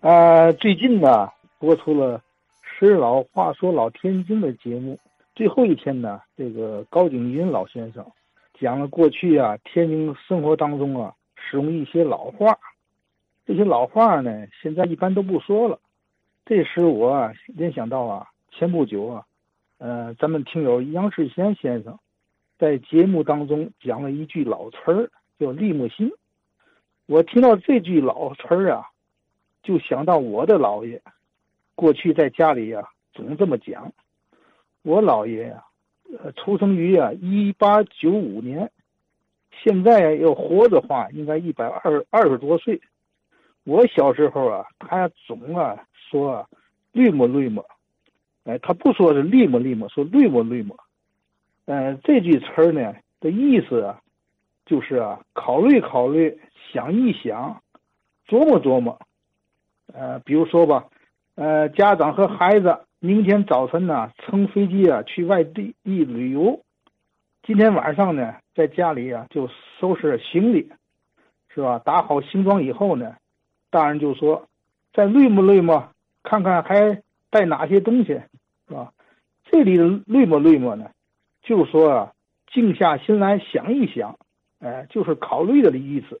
呃，最近呢播出了《诗老话说老天津》的节目，最后一天呢，这个高景云老先生讲了过去啊天津生活当中啊使用一些老话，这些老话呢现在一般都不说了。这时我联想到啊前不久啊，呃，咱们听友杨世贤先生在节目当中讲了一句老词儿，叫“立木心”。我听到这句老词儿啊。就想到我的姥爷，过去在家里呀总这么讲。我姥爷呀，呃，出生于啊一八九五年，现在要活的话应该一百二二十多岁。我小时候啊，他总啊说啊“绿么绿么”，哎，他不说是“绿么绿么”，说“绿么绿么”。嗯，这句词儿呢的意思啊，就是啊，考虑考虑，想一想，琢磨琢磨。呃，比如说吧，呃，家长和孩子明天早晨呢乘飞机啊去外地地旅游，今天晚上呢在家里啊就收拾行李，是吧？打好行装以后呢，大人就说：“再累不累吗？看看还带哪些东西，是吧？”这里的累不累么呢？就说啊，静下心来想一想，哎，就是考虑的意思。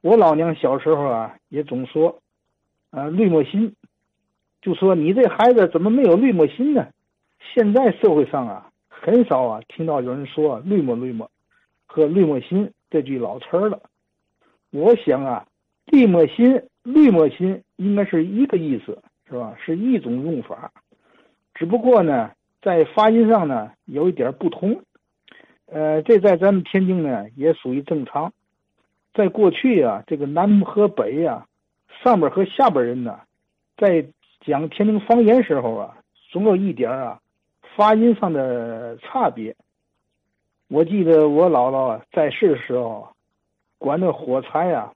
我老娘小时候啊也总说。啊，绿墨心，就说你这孩子怎么没有绿墨心呢？现在社会上啊，很少啊听到有人说绿墨绿墨和绿墨心这句老词儿了。我想啊，绿墨心、绿墨心应该是一个意思，是吧？是一种用法，只不过呢，在发音上呢有一点不同。呃，这在咱们天津呢也属于正常。在过去啊，这个南和北呀。上边和下边人呢，在讲天津方言时候啊，总有一点啊，发音上的差别。我记得我姥姥啊在世的时候，管那火柴啊，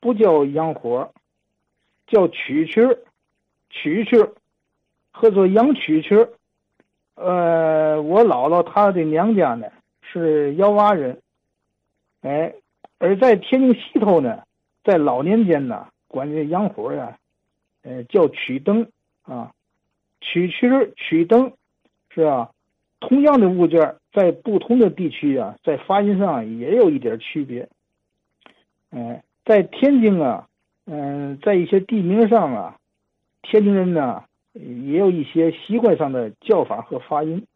不叫洋火，叫蛐蛐蛐蛐或者洋蛐蛐呃，我姥姥她的娘家呢是幺洼人，哎，而在天津西头呢，在老年间呢。管这洋火呀，呃，叫曲灯啊，曲曲曲灯，是吧？同样的物件，在不同的地区啊，在发音上也有一点区别。哎，在天津啊，嗯，在一些地名上啊，天津人呢也有一些习惯上的叫法和发音。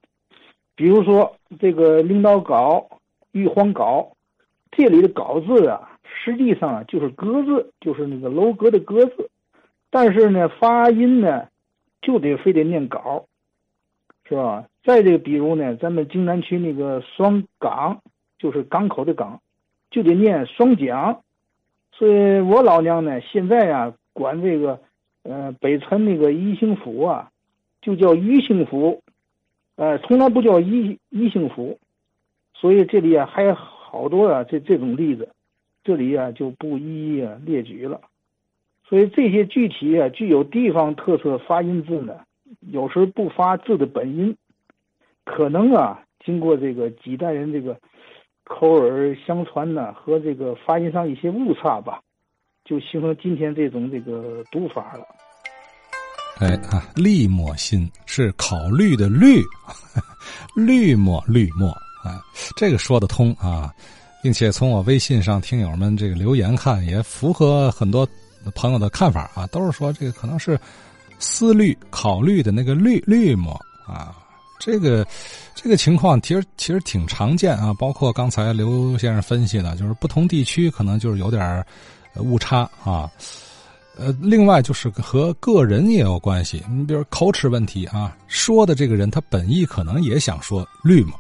比如说这个领导稿、玉皇稿，这里的稿字啊。实际上啊，就是“鸽”字，就是那个楼阁的“阁”字，但是呢，发音呢，就得非得念“稿”，是吧？再这个，比如呢，咱们京南区那个双港，就是港口的“港”，就得念“双桨”。所以我老娘呢，现在啊，管这个，呃，北辰那个宜兴府啊，就叫宜兴府，呃，从来不叫宜宜兴府。所以这里啊，还有好多啊，这这种例子。这里啊就不一一啊列举了，所以这些具体啊具有地方特色发音字呢，有时不发字的本音，可能啊经过这个几代人这个口耳相传呢，和这个发音上一些误差吧，就形成今天这种这个读法了。哎啊，绿墨心是考虑的绿，绿墨绿墨啊，这个说得通啊。并且从我微信上听友们这个留言看，也符合很多朋友的看法啊，都是说这个可能是思虑考虑的那个绿绿墨啊，这个这个情况其实其实挺常见啊，包括刚才刘先生分析的，就是不同地区可能就是有点误差啊，呃，另外就是和个人也有关系，你比如口齿问题啊，说的这个人他本意可能也想说绿嘛，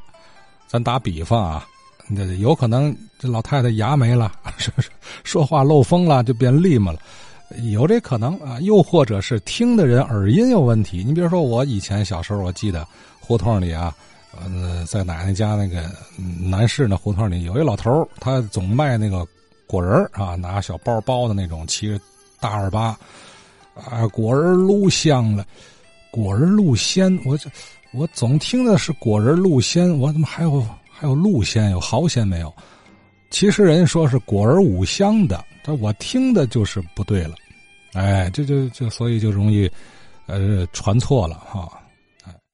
咱打比方啊。那有可能这老太太牙没了，是不是说话漏风了就变利嘛了？有这可能啊？又或者是听的人耳音有问题？你比如说我以前小时候，我记得胡同里啊，呃，在奶奶家那个南市那胡同里有一老头他总卖那个果仁啊，拿小包包的那种，骑着大二八，啊，果仁露香了，果仁露鲜，我这我总听的是果仁露鲜，我怎么还有？还有鹿仙有毫仙没有？其实人家说是果儿五香的，但我听的就是不对了。哎，这就就所以就容易，呃，传错了哈。